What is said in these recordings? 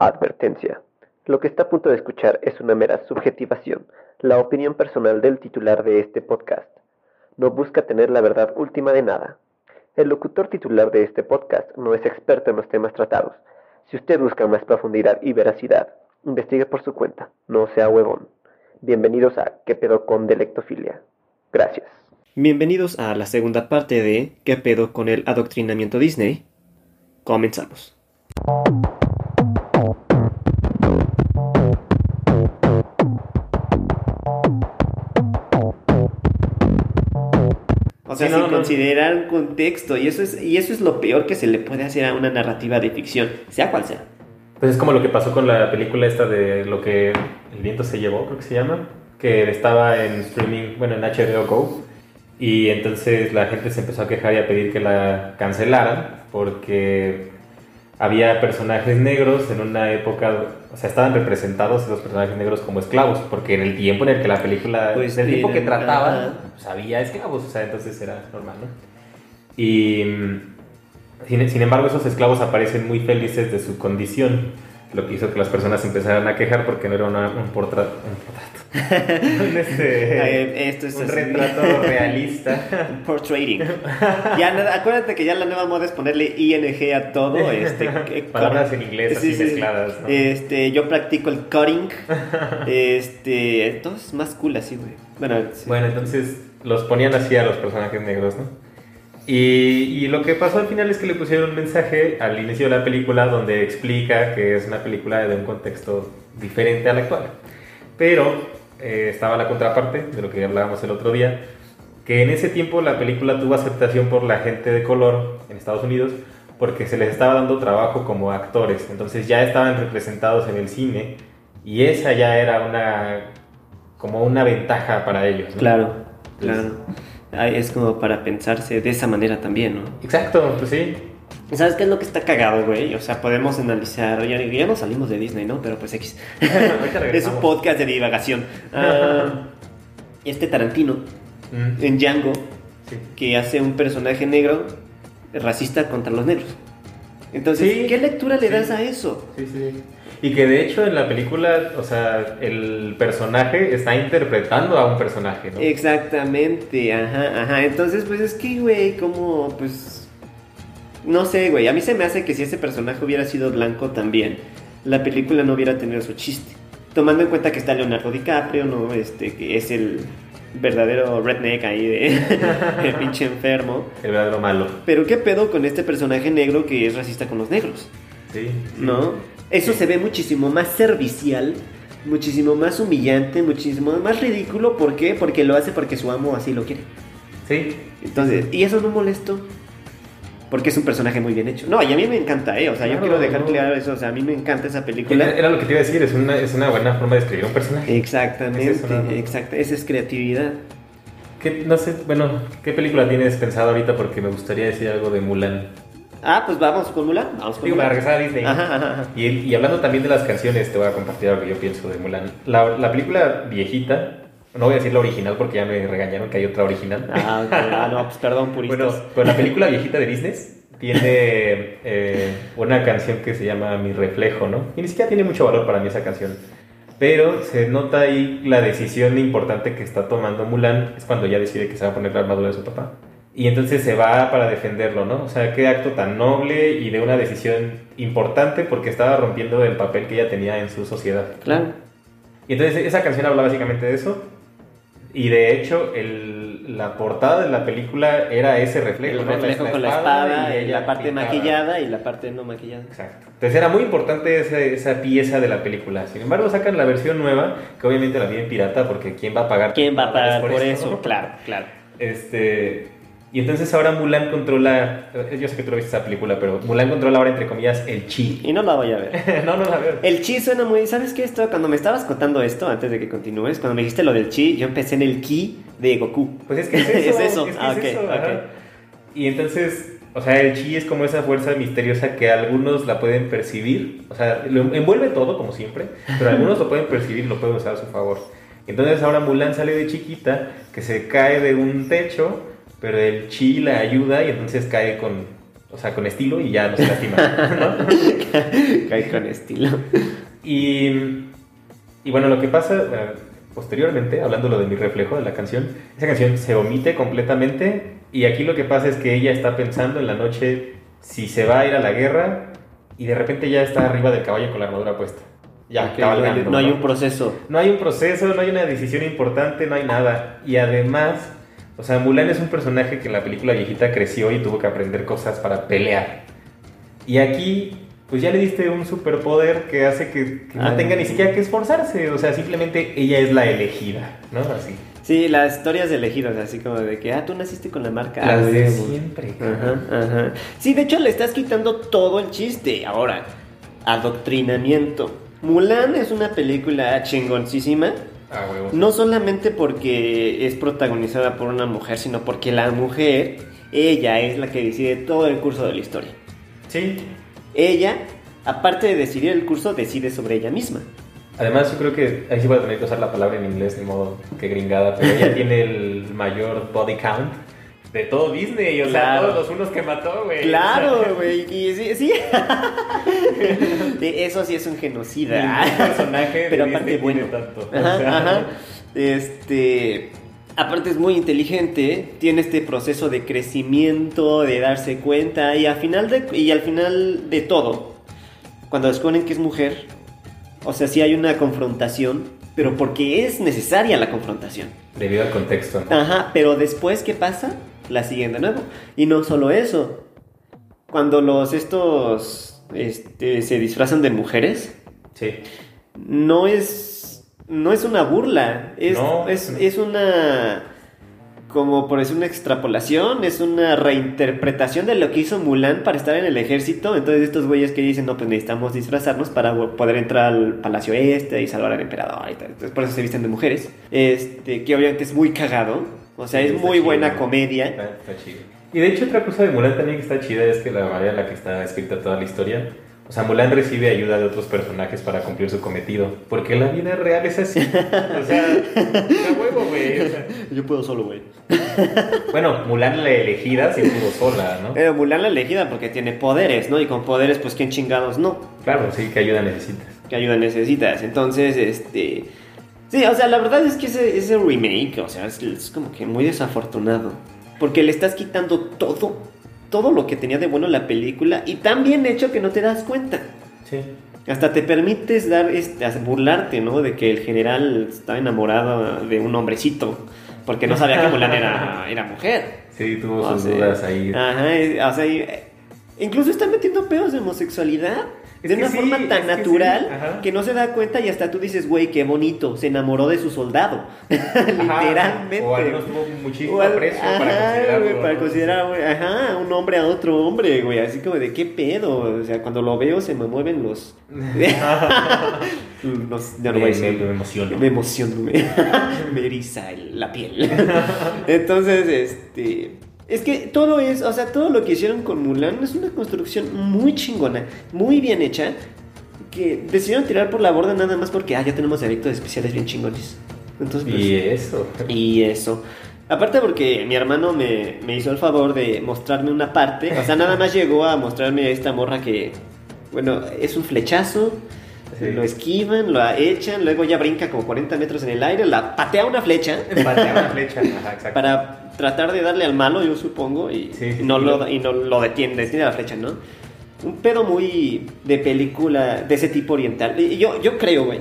Advertencia. Lo que está a punto de escuchar es una mera subjetivación, la opinión personal del titular de este podcast. No busca tener la verdad última de nada. El locutor titular de este podcast no es experto en los temas tratados. Si usted busca más profundidad y veracidad, investigue por su cuenta, no sea huevón. Bienvenidos a ¿Qué pedo con delectofilia? Gracias. Bienvenidos a la segunda parte de ¿Qué pedo con el adoctrinamiento Disney? Comenzamos. O sea, Sí, no, sin no. considerar un contexto, y eso, es, y eso es lo peor que se le puede hacer a una narrativa de ficción, sea cual sea. Pues es como lo que pasó con la película esta de lo que el viento se llevó, creo que se llama, que estaba en streaming, bueno, en HBO Go, y entonces la gente se empezó a quejar y a pedir que la cancelaran porque había personajes negros en una época, o sea, estaban representados esos personajes negros como esclavos, porque en el tiempo en el que la película, Pues, tiempo que trataban, pues había esclavos, o sea, entonces era normal, ¿no? Y mm, sin, sin embargo, esos esclavos aparecen muy felices de su condición, lo que hizo que las personas empezaran a quejar porque no era una- un portrato. Un portrato. un, este, Ay, esto es un retrato realista. Portraiting. Ya, acuérdate que ya la nueva moda es ponerle ING a todo. Este, que- Palabras en inglés así Sí, sí. mezcladas, ¿no? Este, yo practico el cutting. Este, todo es más cool así, güey. Bueno, sí. Bueno, entonces los ponían así a los personajes negros, ¿no? Y, y lo que pasó al final es que le pusieron un mensaje al inicio de la película donde explica que es una película de un contexto diferente al actual. Pero eh, estaba la contraparte de lo que hablábamos el otro día, que en ese tiempo la película tuvo aceptación por la gente de color en Estados Unidos porque se les estaba dando trabajo como actores, entonces ya estaban representados en el cine y esa ya era una como una ventaja para ellos. ¿no? Claro, Entonces- claro. Es como para pensarse de esa manera también, ¿no? Exacto, pues sí. ¿Sabes qué es lo que está cagado, güey? O sea, podemos analizar. Ya, ya no salimos de Disney, ¿no? Pero pues X. Es un podcast de divagación. Ah, este Tarantino, Mm, en Django, sí. que hace un personaje negro racista contra los negros. Entonces, Sí, ¿qué lectura le sí. das a eso? Sí, sí. Y que de hecho en la película, o sea, el personaje está interpretando a un personaje, ¿no? Exactamente, ajá, ajá. Entonces, pues es que, güey, como, pues. No sé, güey. A mí se me hace que si ese personaje hubiera sido blanco también, la película no hubiera tenido su chiste. Tomando en cuenta que está Leonardo DiCaprio, ¿no? Este, que es el verdadero redneck ahí de. el pinche enfermo. El verdadero malo. Pero, ¿qué pedo con este personaje negro que es racista con los negros? Sí. sí. ¿no? Eso se ve muchísimo más servicial, muchísimo más humillante, muchísimo más ridículo. ¿Por qué? Porque lo hace porque su amo así lo quiere. Sí. Entonces, ¿y eso no molesto? Porque es un personaje muy bien hecho. No, y a mí me encanta, ¿eh? O sea, yo quiero dejar no. claro eso. O sea, a mí me encanta esa película. era lo que te iba a decir, es una, es una buena forma de escribir un personaje. Exactamente, Es. Esa es creatividad. ¿Qué, no sé, bueno, ¿qué película tienes pensado ahorita? Porque me gustaría decir algo de Mulan. Ah, pues vamos con Mulan. Vamos con Digo, para Mulan. regresar a Disney. Ajá, ajá. Y, y hablando también de las canciones, te voy a compartir algo que yo pienso de Mulan. La, la película viejita, no voy a decir la original porque ya me regañaron que hay otra original. Ah, ok. Ah, no, pues perdón, puristas. Bueno, pues la película viejita de Disney tiene eh, una canción que se llama Mi Reflejo, ¿no? Y ni siquiera tiene mucho valor para mí esa canción. Pero se nota ahí la decisión importante que está tomando Mulan, es cuando ya decide que se va a poner la armadura de su papá. Y entonces se va para defenderlo, ¿no? O sea, qué acto tan noble y de una decisión importante porque estaba rompiendo el papel que ella tenía en su sociedad. Claro. Y entonces esa canción habla básicamente de eso. Y de hecho, el- la portada de la película era ese reflejo. El ¿no? reflejo con la espada, y la parte maquillada y la parte no maquillada. Exacto. Entonces era muy importante esa, esa pieza de la película. Sin embargo, sacan la versión nueva, que obviamente la viene pirata, porque ¿quién va a pagar? ¿Quién va a pagar por esto, eso? no? Claro, claro. Este, y entonces ahora Mulan controla, eh, yo sé que tú no viste esa película, pero Mulan controla ahora entre comillas el chi. Y no la voy a ver. no, no la veo. El chi suena muy. ¿Sabes qué? Esto, cuando me estabas contando esto, antes de que continúes, cuando me dijiste lo del chi, yo empecé en el ki de Goku. Pues es que es eso. Es eso. que Ah, es eso. Y entonces, o sea, el chi es como esa fuerza misteriosa que algunos la pueden percibir. O sea, lo envuelve todo, como siempre, pero algunos lo pueden percibir y lo pueden usar a su favor. Entonces ahora Mulan sale de chiquita, que se cae de un techo, pero el chi la ayuda y entonces cae con O sea, con estilo y ya no se lastima. ¿no? Cae con estilo. Y, y bueno, lo que pasa posteriormente, hablando lo de mi reflejo de la canción, esa canción se omite completamente y aquí lo que pasa es que ella está pensando en la noche si se va a ir a la guerra y de repente ya está arriba del caballo con la armadura puesta. Ya, Ok, cabalgando, no hay un proceso. No hay un proceso, no hay una decisión importante, no hay nada. Y además, o sea, Mulan es un personaje que en la película viejita creció y tuvo que aprender cosas para pelear. Y aquí, pues ya le diste un superpoder que hace que, que no Ah. tenga ni siquiera que esforzarse. O sea, simplemente ella es la elegida, ¿no? Así. Sí, las historias de elegidos, así como de que, ah, tú naciste con la marca. Las de huevo. siempre. Ajá, ajá. Sí, de hecho le estás quitando todo el chiste. Ahora, adoctrinamiento. Mulan es una película chingoncísima. Ah. No solamente porque es protagonizada por una mujer, sino porque la mujer, ella es la que decide todo el curso de la historia. Sí. Ella, aparte de decidir el curso, decide sobre ella misma. Además, yo creo que ahí sí voy a tener que usar la palabra en inglés, de modo que gringada, pero ella tiene el mayor body count de todo Disney, o sea, Claro. todos los unos que mató, güey. Claro, güey. Y sí, sí. Eso sí es un genocida. Ningún personaje Pero de aparte Disney bueno. tiene tanto. Ajá, O sea, ajá. Este. Aparte es muy inteligente, tiene este proceso de crecimiento, de darse cuenta y al final de, y al final de todo, cuando descubren que es mujer, o sea, sí hay una confrontación, pero porque es necesaria la confrontación. Debido al contexto. Ajá, pero después, ¿qué pasa? La siguen de nuevo. Y no solo eso. Cuando los estos este, se disfrazan de mujeres, Sí. no es. No es una burla. Es, No. es, es una. Como por decir una extrapolación, es una reinterpretación de lo que hizo Mulan para estar en el ejército. Entonces, estos güeyes que dicen, no, pues necesitamos disfrazarnos para poder entrar al palacio este y salvar al emperador y tal. Entonces, por eso se visten de mujeres. Este, que obviamente es muy cagado. O sea, Sí, es muy chido. buena comedia. Está, está chido. Y de hecho, otra cosa de Mulan también que está chida es que la manera en la que está escrita toda la historia. O sea, Mulan recibe ayuda de otros personajes para cumplir su cometido. Porque la vida real es así. O sea, huevo, güey. O sea, Yo puedo solo, güey. bueno, Mulan la elegida sí pudo sola, ¿no? Pero Mulan la elegida porque tiene poderes, ¿no? Y con poderes, pues, ¿quién chingados no? Claro, sí, que ayuda necesitas. ¿Qué ayuda necesitas? Entonces, este... Sí, o sea, la verdad es que ese, ese remake, o sea, es, es como que muy desafortunado. Porque le estás quitando todo, todo lo que tenía de bueno la película y tan bien hecho que no te das cuenta. Sí. Hasta te permites dar, este, burlarte, ¿no? De que el general estaba enamorado de un hombrecito. Porque no sabía que Mulan era, era mujer. Sí, tuvo O sus sea, dudas ahí. Ajá, o sea, eh, incluso está metiendo pedos de homosexualidad de una sí, forma tan natural sí, que no se da cuenta y hasta tú dices, güey, qué bonito, se enamoró de su soldado. Literalmente. O al menos tuvo muchísimo aprecio para ajá, considerarlo. güey, para ¿no? considerar, güey, ajá, un hombre a otro hombre, güey, así como de qué pedo, o sea, cuando lo veo se me mueven los... los ya no voy a Me, me- me emociono. Me emociono, me, me eriza el- la piel. Entonces, este. Es que todo es, o sea, todo lo que hicieron con Mulan es una construcción muy chingona, muy bien hecha, que decidieron tirar por la borda nada más porque, ah, ya tenemos efectos especiales bien chingones. Entonces, pues, Y eso. y eso. Aparte porque mi hermano me, me hizo el favor de mostrarme una parte. O sea, nada más llegó a mostrarme a esta morra que, bueno, es un flechazo. Sí. Lo esquivan, lo echan, luego ya brinca como 40 metros en el aire, la patea una flecha Patea una flecha. Ajá, exacto. para tratar de darle al malo, yo supongo, y, Sí, sí, y no, sí. lo, y no lo detiene, detiene la flecha, ¿no? Un pedo muy de película de ese tipo oriental. Y yo, yo creo, güey,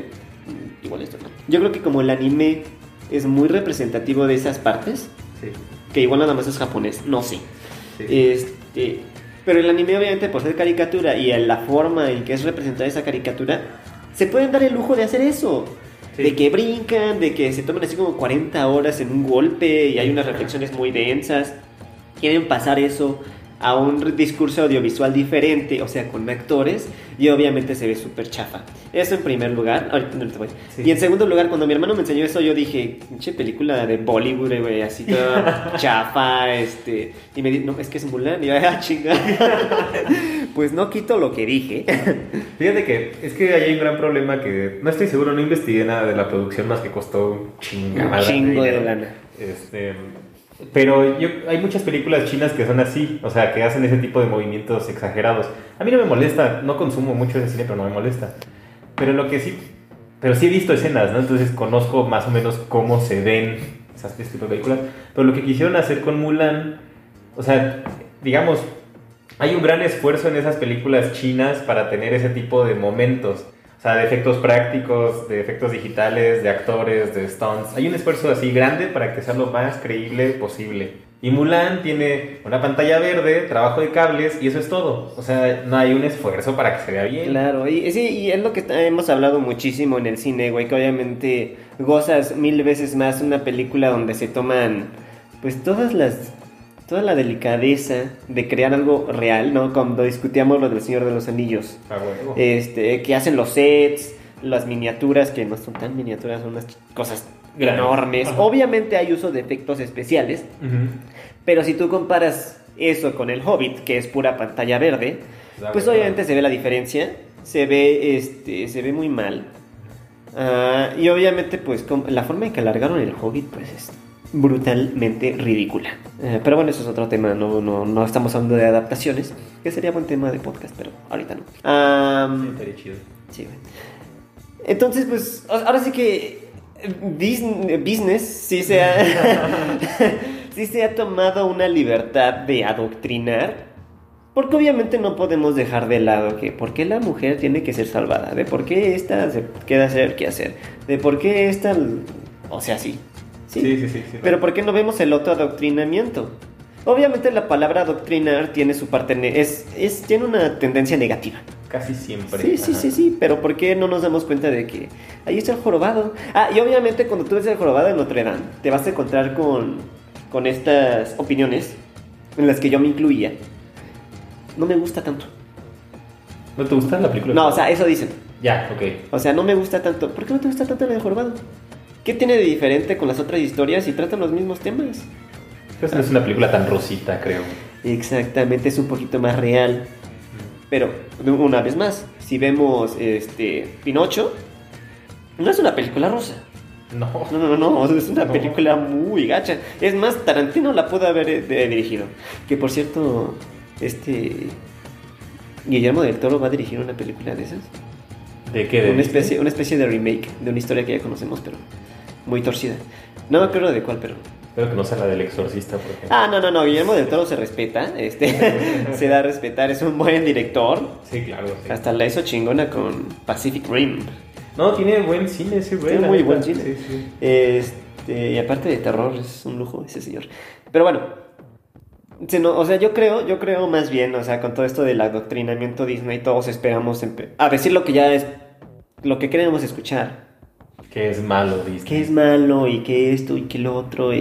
igual esto no. Yo creo que como el anime es muy representativo de esas partes, Sí, que igual nada más es japonés, no sé. Este, pero el anime obviamente por ser caricatura y la forma en que es representada esa caricatura, se pueden dar el lujo de hacer eso. De que brincan, de que se toman así como 40 horas en un golpe y hay unas reflexiones muy densas. Quieren pasar eso a un discurso audiovisual diferente, o sea, con actores, y obviamente se ve súper chafa. Eso en primer lugar. Ahorita no te voy. Sí. Y en segundo lugar, cuando mi hermano me enseñó eso, yo dije, pinche película de Bollywood, güey, así toda chafa, este. Y me dijo, no, es que es Mulan. Y yo, ah, chinga. pues no quito lo que dije. Fíjate que es que hay un gran problema que no estoy seguro, no investigué nada de la producción más que costó un chingo de lana. Este, Pero yo, hay muchas películas chinas que son así, o sea, que hacen ese tipo de movimientos exagerados. A mí no me molesta, no consumo mucho ese cine, pero no me molesta. Pero lo que sí, pero sí he visto escenas, ¿no? Entonces conozco más o menos cómo se ven esas este tipo de películas. Pero lo que quisieron hacer con Mulan, o sea, digamos, hay un gran esfuerzo en esas películas chinas para tener ese tipo de momentos. O sea, de efectos prácticos, de efectos digitales, de actores, de stunts. Hay un esfuerzo así grande para que sea lo más creíble posible. Y Mulan tiene una pantalla verde, trabajo de cables y eso es todo. O sea, no hay un esfuerzo para que se vea bien. Claro, y, sí, y es lo que hemos hablado muchísimo en el cine, güey, que obviamente gozas mil veces más una película donde se toman, pues, todas las toda la delicadeza de crear algo real, ¿no? Cuando discutíamos lo del Señor de los Anillos. Ah, bueno. Este, que hacen los sets, las miniaturas, que no son tan miniaturas, son unas cosas enormes. Obviamente hay uso de efectos especiales, pero si tú comparas eso con el Hobbit, que es pura pantalla verde, pues obviamente se ve la diferencia, se ve, este, se ve muy mal. Ah, y obviamente, pues, la forma en que alargaron el Hobbit, pues, es brutalmente ridícula. Eh, pero bueno, eso es otro tema, no, no, no, estamos hablando de adaptaciones, que sería buen tema de podcast, pero ahorita no. sí, Entonces, pues, ahora sí que Disney, business sí se, ha, sí se ha tomado una libertad de adoctrinar. Porque obviamente no podemos dejar de lado que por qué la mujer tiene que ser salvada, de por qué esta se queda hacer qué hacer, de por qué esta, o sea, sí, Sí, sí, sí. Pero ¿por qué no vemos el otro adoctrinamiento? Obviamente la palabra adoctrinar tiene su parte, es, es, tiene una tendencia negativa. Casi siempre. Sí, sí, sí, sí, pero ¿por qué no nos damos cuenta de que ahí está el jorobado? Ah, y obviamente cuando tú ves el jorobado de Notre Dame, te vas a encontrar con, con estas opiniones en las que yo me incluía. No me gusta tanto. ¿No te gusta la película? No, o sea, eso dicen. Ya, ok. O sea, no me gusta tanto. ¿Por qué no te gusta tanto la de jorobado? ¿Qué tiene de diferente con las otras historias y tratan los mismos temas? Pues no es una película tan rosita, creo. Exactamente, es un poquito más real. Pero, una vez más, si vemos este Pinocho, no es una película rosa. No. No, no, no, es una película muy gacha. Es más, Tarantino la pudo haber eh, dirigido. Que por cierto, este. Guillermo del Toro va a dirigir una película de esas. ¿De qué? ¿De una, especie, una especie de remake de una historia que ya conocemos, pero muy torcida. No me acuerdo de cuál, pero. Espero que no sea la del exorcista, por ejemplo. Ah, no, no, no. Guillermo del Toro se respeta. Este, se da a respetar. Es un buen director. Sí, claro. Hasta la hizo chingona con Pacific Rim. No, tiene buen cine ese güey. Tiene muy buen cine. Este, y aparte de terror, es un lujo ese señor. Pero bueno. o sea, yo creo, yo creo más bien, o sea, con todo esto del adoctrinamiento Disney, todos esperamos a decir lo que ya es, lo que queremos escuchar que es malo, Disney. Que es malo y que esto y que lo otro.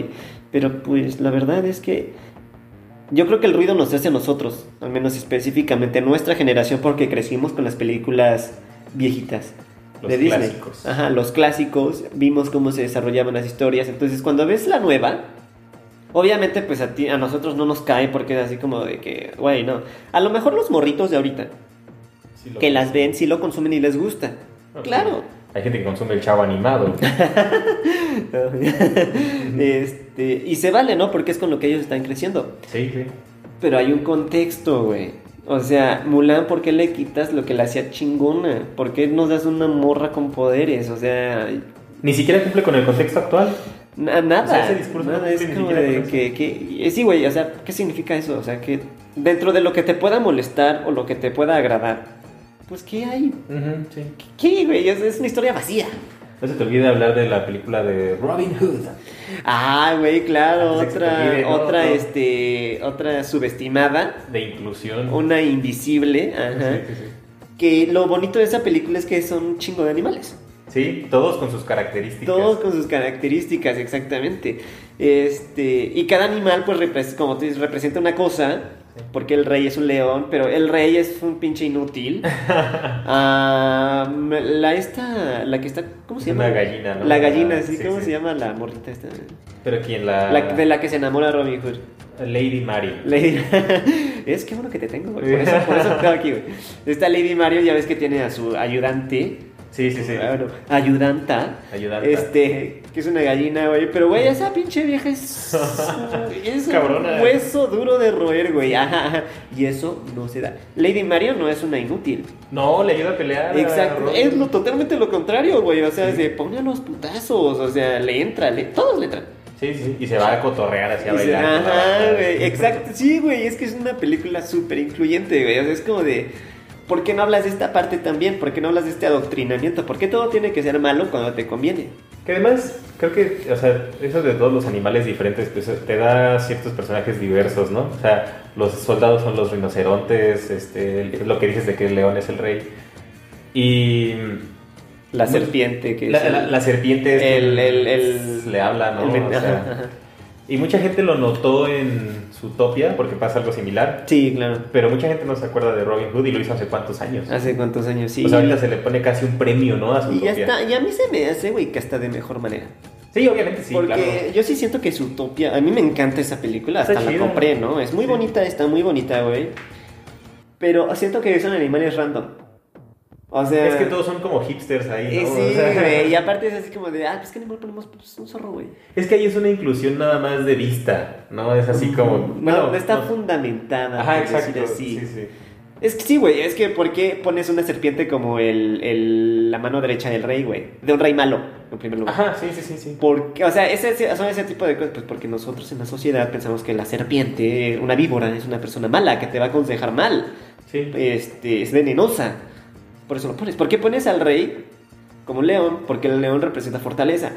Pero pues la verdad es que yo creo que el ruido nos hace a nosotros, al menos específicamente a nuestra generación, porque crecimos con las películas viejitas. Los de Disney. clásicos. Ajá, los clásicos, vimos cómo se desarrollaban las historias. Entonces, cuando ves la nueva, obviamente, pues a ti, a nosotros no nos cae porque es así como de que, güey, no. A lo mejor los morritos de ahorita, que las ven, sí lo consumen y les gusta. Claro. Hay gente que consume el chavo animado. este, y se vale, ¿no? Porque es con lo que ellos están creciendo. Sí, sí. Pero hay un contexto, güey. O sea, Mulan, ¿por qué le quitas lo que le hacía chingona? ¿Por qué nos das una morra con poderes? O sea... Ni siquiera cumple con el contexto actual. nada. O ese discurso nada, es como de que, que... Eh, sí, güey, o sea, ¿qué significa eso? O sea, que dentro de lo que te pueda molestar o lo que te pueda agradar, pues ¿qué hay? sí. ¿Qué, güey? Es, una historia vacía. No se te olvide hablar de la película de Robin Hood. Ah, güey, claro, otra, otra, este, otra subestimada. De inclusión. Una invisible, ajá. Que lo bonito de esa película es que son un chingo de animales. Sí, todos con sus características. Todos con sus características, exactamente. Este, y cada animal, pues, como tú dices, representa una cosa porque el rey es un león, pero el rey es un pinche inútil. La esta, la que está, ¿cómo se llama? Una gallina, ¿no? La gallina, sí, ¿cómo se llama la morrita esta? Pero quién la... De la que se enamora Robin Hood. Lady Mario. Lady... es que bueno que te tengo, Por eso, por eso estoy aquí, güey. Esta Lady Mario ya ves que tiene a su ayudante Sí, sí, sí. Bueno, ayudanta. Ayudanta. Este, que es una gallina, güey. Pero, güey, esa pinche vieja es. es Cabrona. un hueso duro de roer, güey. Ajá. Y eso no se da. Lady Mario no es una inútil. No, le ayuda a pelear. Exacto. Es lo totalmente lo contrario, güey. O sea, se pone a los putazos. O sea, le entra, le, todos le entran. Sí, sí, sí. Y se va a cotorrear así a Y se- bailar. Ajá, güey. Exacto. Sí, güey. Es que es una película súper incluyente, güey. O sea, es como de. ¿Por qué no hablas de esta parte también? ¿Por qué no hablas de este adoctrinamiento? ¿Por qué todo tiene que ser malo cuando te conviene? Que además, creo que, o sea, eso de todos los animales diferentes, pues te da ciertos personajes diversos, ¿no? O sea, los soldados son los rinocerontes, este, lo que dices de que el león es el rey. Y La Bueno, serpiente que la, es el- la- la serpiente es el- el- el- le habla, ¿no? O sea, y mucha gente lo notó en Zootopia, porque pasa algo similar. Sí, claro. Pero mucha gente no se acuerda de Robin Hood y lo hizo hace cuántos años. ¿Hace cuántos años? Sí. Pues ahorita se le pone casi un premio, ¿no? A y Zootopia. está. Y a mí se me hace, güey, que está de mejor manera. Sí, obviamente sí, Porque claro. yo sí siento que Zootopia, a mí me encanta esa película, hasta Está la compré, ¿no? Es muy Sí. bonita, está muy bonita, güey. Pero siento que son animales random. O sea... Es que todos son como hipsters ahí, Eh, ¿no? sí, O sea, güey, y aparte es así como de, ah, pues que animal ponemos pues, un zorro, güey. Es que ahí es una inclusión nada más de vista, ¿no? Es así como... No, bueno, no está no- fundamentada, Ajá, por exacto. así. Sí, sí. Es que sí, güey, es que ¿por qué pones una serpiente como el, el- la mano derecha del rey, güey? De un rey malo, en primer lugar. Ajá, sí, sí, sí, sí. Porque, o sea, ese, ese- son ese tipo de cosas, pues porque nosotros en la sociedad pensamos que la serpiente, una víbora, es una persona mala, que te va a aconsejar mal, Sí. este, es venenosa. Por eso lo pones. ¿Por qué pones al rey como león? Porque el león representa fortaleza.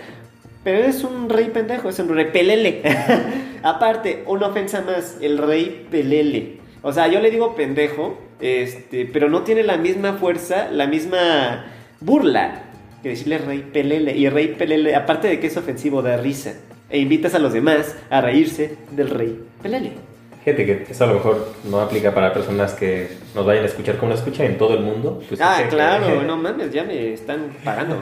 Pero es un rey pendejo, es un rey pelele. Aparte, una ofensa más, el rey pelele. O sea, yo le digo pendejo, este, pero no tiene la misma fuerza, la misma burla que decirle rey pelele. Y rey pelele, aparte de que es ofensivo, da risa. E invitas a los demás a reírse del rey pelele. Fíjate que eso a lo mejor no aplica para personas que nos vayan a escuchar como nos escuchan en todo el mundo. Pues, ah, gente que- claro, no mames, ya me están pagando.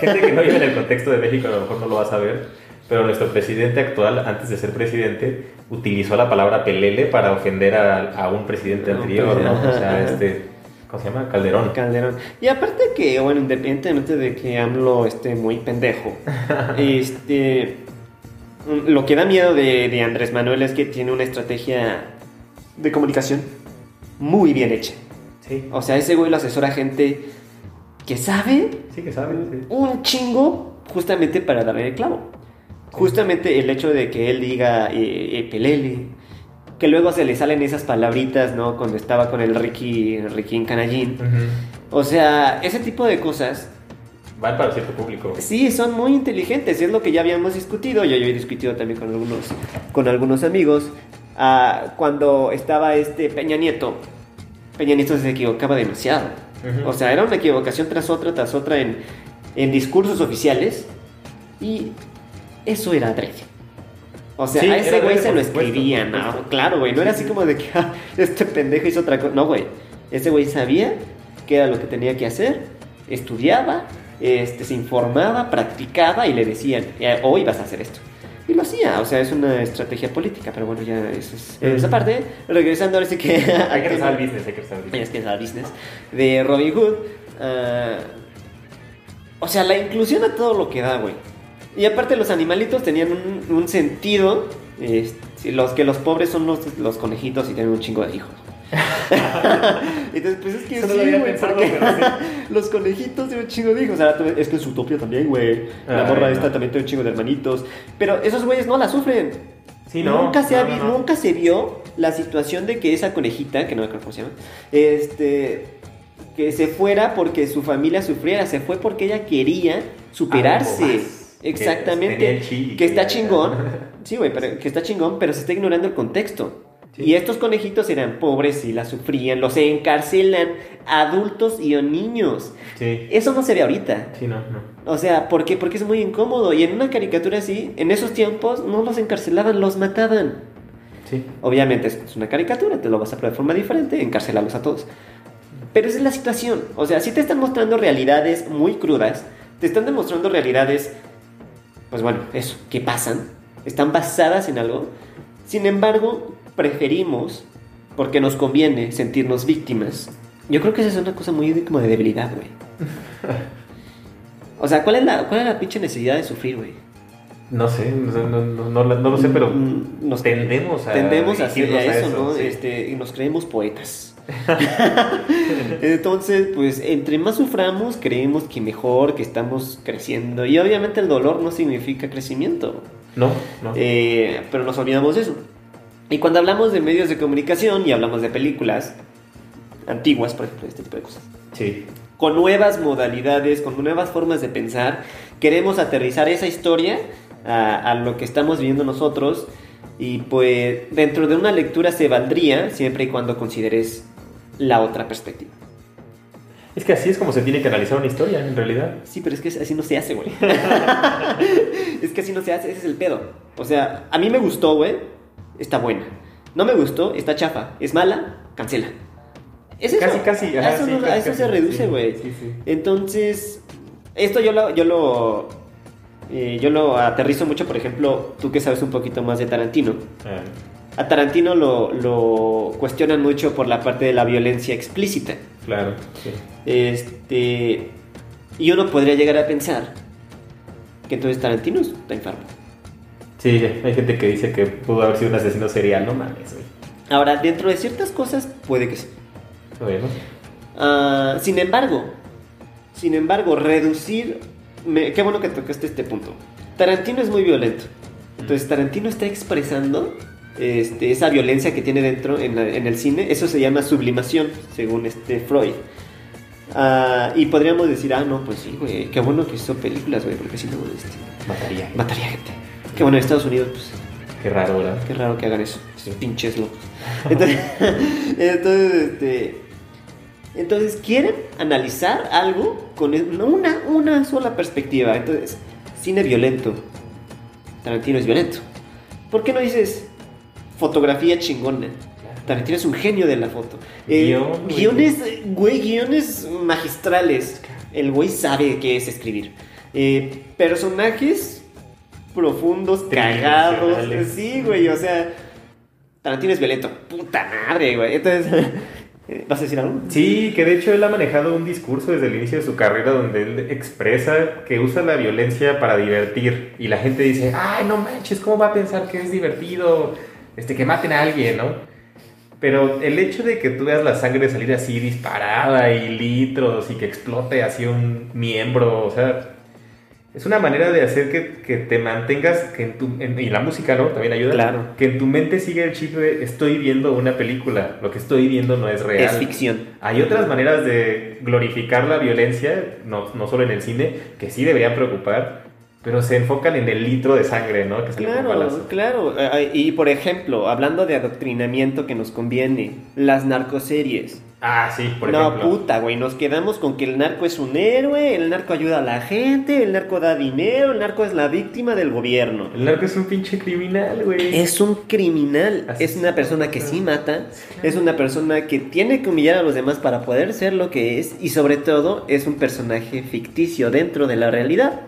Gente que no vive en el contexto de México a lo mejor no lo va a saber. Pero nuestro presidente actual, antes de ser presidente, utilizó la palabra pelele para ofender a, a un presidente No, anterior, pues, ¿no? O sea, este... ¿Cómo se llama? Calderón. Calderón. Y aparte que, bueno, independientemente de que AMLO esté muy pendejo, este, lo que da miedo de, de Andrés Manuel es que tiene una estrategia de comunicación muy bien hecha. Sí. O sea, ese güey lo asesora gente que sabe Sí que saben, sí. un chingo justamente para darle el clavo. Justamente el hecho de que él diga eh, eh, pelele, que luego se le salen esas palabritas, ¿no? Cuando estaba con el Ricky, Ricky Canallín. Ujú. O sea, ese tipo de cosas Van para cierto público. sí son muy inteligentes, es lo que ya habíamos discutido, yo, yo he discutido también con algunos, con algunos amigos, ah, cuando estaba este Peña Nieto, Peña Nieto se equivocaba demasiado, Ujú. o sea, era una equivocación tras otra, tras otra en, en discursos oficiales y eso era adrede. O sea, Sí, a ese güey se lo escribían, ¿no? claro, güey, no era Sí, así sí. como de que "Ah, este pendejo hizo otra cosa, no, güey, ese güey sabía qué era lo que tenía que hacer, estudiaba, este, se informaba, practicaba y le decían, "Eh, hoy vas a hacer esto. Y lo hacía, o sea, es una estrategia política, pero bueno, ya eso es Ujú. esa parte. Regresando ahora sí que... Hay que al rezar al business, hay que rezar al es business. que es la business de Robin Hood. ah, o sea, la inclusión a todo lo que da, güey. Y aparte los animalitos tenían un, un sentido. este, los que los pobres son los, los conejitos y tienen un chingo de hijos. Entonces, pues es que Eso no sí, güey, pensado, porque sí. los conejitos tienen un chingo de hijos. Ahora tú- es que en su utopia también, güey. La morra no. esta también tiene un chingo de hermanitos. Pero esos güeyes no la sufren. Sí, no. Nunca se, ha no, no, no. nunca se vio la situación de que esa conejita, que no me acuerdo cómo se llama, este, que se fuera porque su familia sufriera, se fue porque ella quería superarse. Que Exactamente. Que está chingón. Sí, güey, pero que está chingón, pero se está ignorando el contexto. Sí. Y estos conejitos eran pobres y la sufrían, los encarcelan, adultos y niños. Sí. Eso no se ve ahorita. Sí, no, no. O sea, ¿por qué? Porque es muy incómodo. Y en una caricatura así, en esos tiempos, no los encarcelaban, los mataban. Sí. Obviamente es una caricatura, te lo vas a poner de forma diferente, encarcelarlos a todos. Pero esa es la situación. O sea, si te están mostrando realidades muy crudas, te están demostrando realidades, pues bueno, eso, que pasan, están basadas en algo. Sin embargo, preferimos, porque nos conviene sentirnos víctimas. Yo creo que esa es una cosa muy como de debilidad, güey. O sea, ¿cuál es la, cuál es la pinche necesidad de sufrir, güey? No sé, no, no, no, no, lo sé, pero Mm, nos tendemos a, tendemos a, hacer dirigirnos a eso, ¿no? sí. Este, y nos creemos poetas. Entonces, pues, entre más suframos, creemos que mejor, que estamos creciendo. Y obviamente el dolor no significa crecimiento. No, no. Eh, pero nos olvidamos de eso. Y cuando hablamos de medios de comunicación y hablamos de películas antiguas, por ejemplo, este tipo de cosas, sí. con nuevas modalidades, con nuevas formas de pensar, queremos aterrizar esa historia a, a lo que estamos viviendo nosotros. Y pues dentro de una lectura se valdría siempre y cuando consideres la otra perspectiva. Es que así es como se tiene que analizar una historia, en realidad. Sí, pero es que así no se hace, güey. es que así no se hace, ese es el pedo. O sea, a mí me gustó, güey, está buena. No me gustó, está chafa. Es mala, cancela. Es eso. Casi, casi, A eso, sí, no- a casi, eso casi, se reduce, güey. sí, sí. Entonces, esto yo lo, yo lo, eh, yo lo aterrizo mucho, por ejemplo, tú que sabes un poquito más de Tarantino. Ah, A Tarantino lo, lo cuestionan mucho por la parte de la violencia explícita. claro. Este, y uno podría llegar a pensar que entonces Tarantino está enfermo. Sí, hay gente que dice que pudo haber sido un asesino serial, no mames, güey. Ahora, dentro de ciertas cosas puede que sí. Bueno, Ah, sin embargo, sin embargo, reducir... me- qué bueno que tocaste este punto. Tarantino es muy violento. Entonces Tarantino está expresando este, esa violencia que tiene dentro en, la- en el cine. Eso se llama sublimación, según este Freud. Ah, y podríamos decir, ah, no, pues sí, güey, qué bueno que hizo películas, güey, porque si no, este, mataría. mataría gente. Qué bueno, en Estados Unidos, pues Qué raro, ¿verdad? Qué raro que hagan eso. Sí. Pinches locos. Entonces, entonces, este, entonces, quieren analizar algo con una, una sola perspectiva. Entonces, cine violento. Tarantino es violento. ¿Por qué no dices fotografía chingona? Tarantino es un genio de la foto. Eh, Guión, guiones, güey, guiones magistrales. El güey sabe qué es escribir. Eh, personajes profundos, cagados. Sí, güey, o sea. Tarantino es violento. Puta madre, güey. Entonces, ¿vas a decir algo? Sí, que de hecho él ha manejado un discurso desde el inicio de su carrera donde él expresa que usa la violencia para divertir y la gente dice, ay, no manches, ¿cómo va a pensar que es divertido este, que maten a alguien, no? Pero el hecho de que tú veas la sangre salir así disparada y litros y que explote así un miembro, o sea, es una manera de hacer que, que te mantengas, que en tu, en- y la música, ¿no? También ayuda. Claro. Que en tu mente siga el chip de estoy viendo una película, lo que estoy viendo no es real. Es ficción. Hay otras maneras de glorificar la violencia, no, no solo en el cine, que sí deberían preocupar, pero se enfocan en el litro de sangre, ¿no? Que Claro, claro. Eh, Y por ejemplo, hablando de adoctrinamiento que nos conviene, las narcoseries. Ah, sí, por no, ejemplo. puta, güey, nos quedamos con que el narco es un héroe, el narco ayuda a la gente, el narco da dinero, el narco es la víctima del gobierno. El narco es un pinche criminal, güey. Es un criminal, Así es una persona que sí mata, es una persona que tiene que humillar a los demás para poder ser lo que es y sobre todo es un personaje ficticio dentro de la realidad.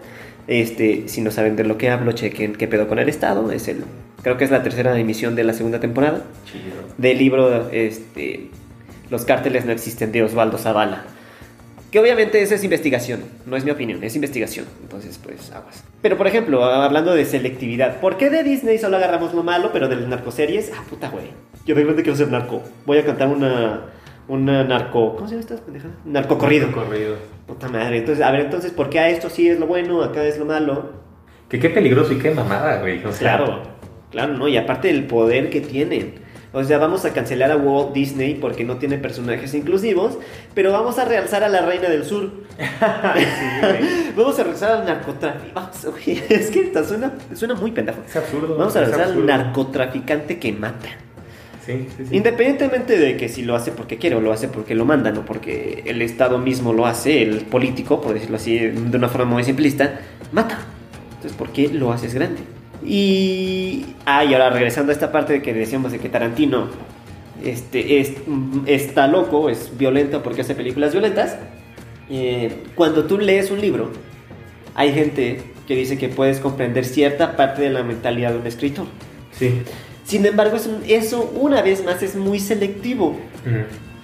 Este, si no saben de lo que hablo, chequen qué pedo con el Estado, es el creo que es la tercera emisión de la segunda temporada Chido. del libro este Los cárteles no existen de Osvaldo Zavala. Que obviamente eso es investigación, no es mi opinión, es investigación. Entonces, pues, aguas. Pero, por ejemplo, hablando de selectividad, ¿por qué de Disney solo agarramos lo malo, pero de las narcoseries? Ah, puta, güey. Yo de grande quiero ser narco. Voy a cantar una, una narco... ¿Cómo se llama esta pendejada? Narcocorrido. Corrido. Puta madre. Entonces, a ver, entonces, ¿por qué a esto sí es lo bueno, acá es lo malo? Que qué peligroso y qué mamada, güey. O sea, Claro, claro, ¿no? Y aparte del poder que tienen. O sea, vamos a cancelar a Walt Disney porque no tiene personajes inclusivos, pero vamos a realzar a la Reina del Sur. vamos a realzar al narcotráfico. Vamos, oye, es que esta suena, suena muy pendejo. Es absurdo. Vamos a realzar al narcotraficante que mata. Sí, sí, sí. Independientemente de que si lo hace porque quiere o lo hace porque lo mandan o porque el Estado mismo lo hace, el político, por decirlo así de una forma muy simplista, mata. Entonces, ¿por qué lo haces grande? Y. Ah, y ahora regresando a esta parte de que decíamos de que Tarantino este, es, está loco, es violento porque hace películas violentas. eh, cuando tú lees un libro, hay gente que dice que puedes comprender cierta parte de la mentalidad de un escritor. Sí. Sin embargo, eso una vez más es muy selectivo.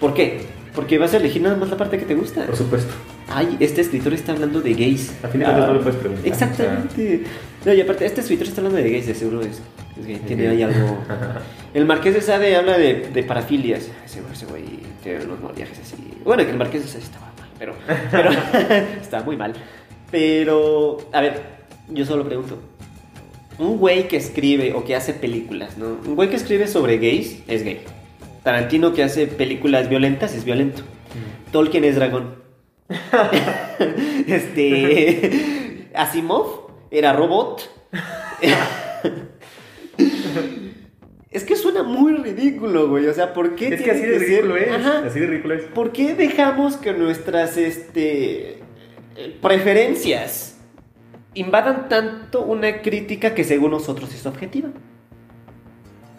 ¿Por qué? Porque vas a elegir nada más la parte que te gusta. Por supuesto. ay, este escritor está hablando de gays. A fin de cuentas no le puedes preguntar. Exactamente. No, y aparte, este escritor está hablando de gays, de seguro es, es gay, tiene ahí algo... El Marqués de Sade habla de, de parafilias. Ese güey, ese güey tiene unos viajes así. Bueno, que el Marqués de Sade estaba mal, pero, pero estaba muy mal. Pero, a ver, yo solo pregunto. Un güey que escribe o que hace películas, ¿no? Un güey que escribe sobre gays es gay. Tarantino que hace películas violentas es violento. Tolkien es dragón. este. Asimov era robot. es que suena muy ridículo, güey. O sea, ¿por qué Es que así de ridículo ser- es. Ajá. Así de ridículo es. ¿Por qué dejamos que nuestras este, preferencias invadan tanto una crítica que según nosotros es objetiva?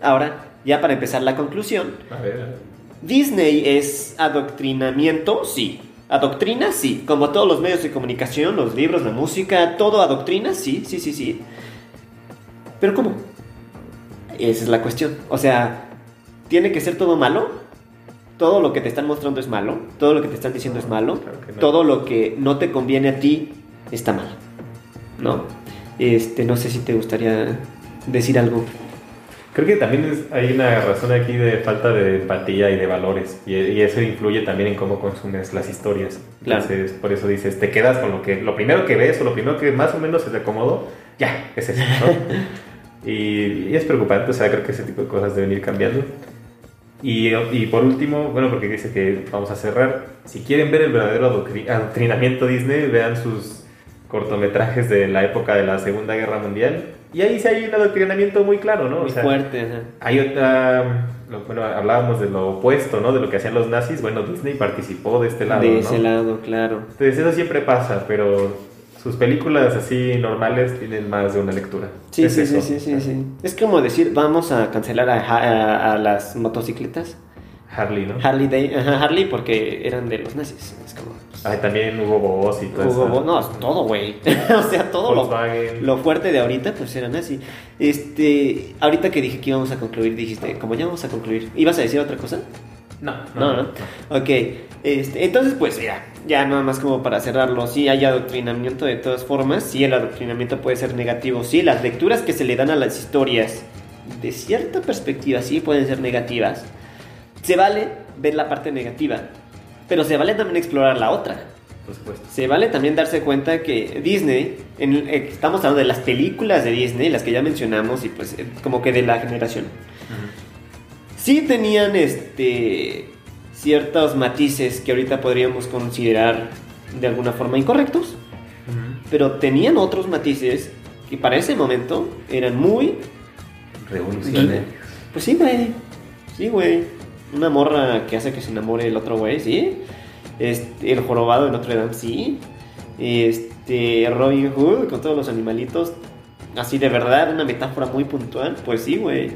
Ahora, ya para empezar la conclusión, A ver. Disney es adoctrinamiento, sí. Adoctrina, sí. Como todos los medios de comunicación, los libros, la música, todo adoctrina, sí, sí, sí, sí. Pero ¿cómo? Esa es la cuestión. O sea, ¿tiene que ser todo malo? Todo lo que te están mostrando es malo. Todo lo que te están diciendo es malo. Claro que no. Todo lo que no te conviene a ti está mal. ¿No? Este, no sé si te gustaría decir algo. Creo que también es- hay una razón aquí de falta de empatía y de valores. Y, y eso influye también en cómo consumes las historias. Claro. Entonces, por eso dices, te quedas con lo que lo primero que ves o lo primero que más o menos se te acomodó, ya, es eso, ¿no? y, y es preocupante, o sea, creo que ese tipo de cosas deben ir cambiando. Y, y por último, bueno, porque dice que vamos a cerrar, si quieren ver el verdadero adoctri- adoctrinamiento Disney, vean sus cortometrajes de la época de la Segunda Guerra Mundial. Y ahí sí hay un adoctrinamiento muy claro, ¿no? O Muy sea, fuerte. ajá. hay otra, bueno, hablábamos de lo opuesto, ¿no? De lo que hacían los nazis. Bueno, Disney participó de este lado, de ¿no? ese lado, claro. Entonces eso siempre pasa, pero sus películas así normales tienen más de una lectura. Sí, Es sí, eso. sí, sí, sí, sí. Es como decir, vamos a cancelar a, a- a las motocicletas. Harley, ¿no? Harley Day, ajá, Harley porque eran de los nazis. Es como. pues, Ay, también hubo Boss y todo Hugo eso. Boss- no, todo, güey. o sea, todo lo, fuerte de ahorita, pues era nazi. Este, ahorita que dije que íbamos a concluir, dijiste, como ya vamos a concluir, ¿ibas a decir otra cosa? No, No, no. Ok, este, entonces pues mira, ya nada más como para cerrarlo, sí hay adoctrinamiento de todas formas, sí el adoctrinamiento puede ser negativo, sí las lecturas que se le dan a las historias de cierta perspectiva sí pueden ser negativas. Se vale ver la parte negativa, pero se vale también explorar la otra. Por supuesto. Se vale también darse cuenta que Disney, en- eh, estamos hablando de las películas de Disney, las que ya mencionamos y pues eh, como que de la generación sí tenían este ciertos matices que ahorita podríamos considerar de alguna forma incorrectos, pero tenían otros matices que para ese momento eran muy Revoluciones. pues sí, güey. Sí, güey. Una morra que hace que se enamore el otro güey, sí. Este, el jorobado de Notre Dame, sí. Este, Robin Hood con todos los animalitos. Así de verdad, una metáfora muy puntual. Pues sí, güey.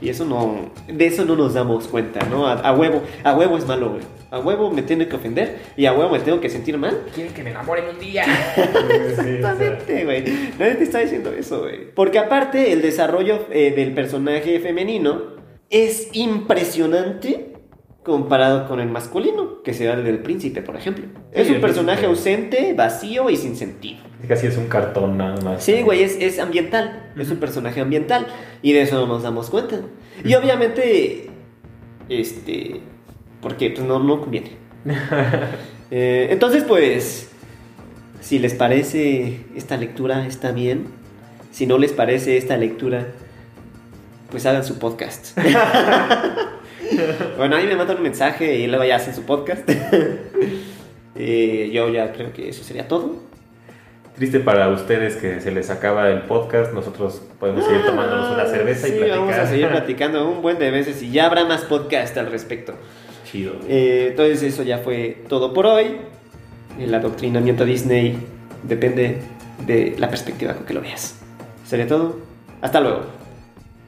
Y eso no, de eso no nos damos cuenta, ¿no? A, a huevo, a huevo es malo, güey. A huevo me tiene que ofender y a huevo me tengo que sentir mal. Quieren que me enamoren un día. Exactamente, güey. Nadie te está diciendo eso, güey. Porque aparte, el desarrollo eh, del personaje femenino es impresionante comparado con el masculino, que será el del príncipe, por ejemplo. Sí, es un personaje príncipe. ausente, vacío y sin sentido. Casi es un cartón nada más. Sí, güey, es, es ambiental. Es un personaje ambiental. Y de eso no nos damos cuenta. Y obviamente, este. Porque pues, no, no conviene. Eh, entonces, pues. Si les parece esta lectura, está bien. Si no les parece esta lectura, pues hagan su podcast. bueno, ahí me mandan un mensaje y luego ya hacen su podcast. Eh, yo ya creo que eso sería todo. Triste para ustedes que se les acaba el podcast. Nosotros podemos seguir tomándonos una cerveza y platicar. vamos a seguir platicando un buen de veces y ya habrá más podcast al respecto. Chido. Eh, entonces eso ya fue todo por hoy. El adoctrinamiento Disney depende de la perspectiva con que lo veas. Sería todo. Hasta luego.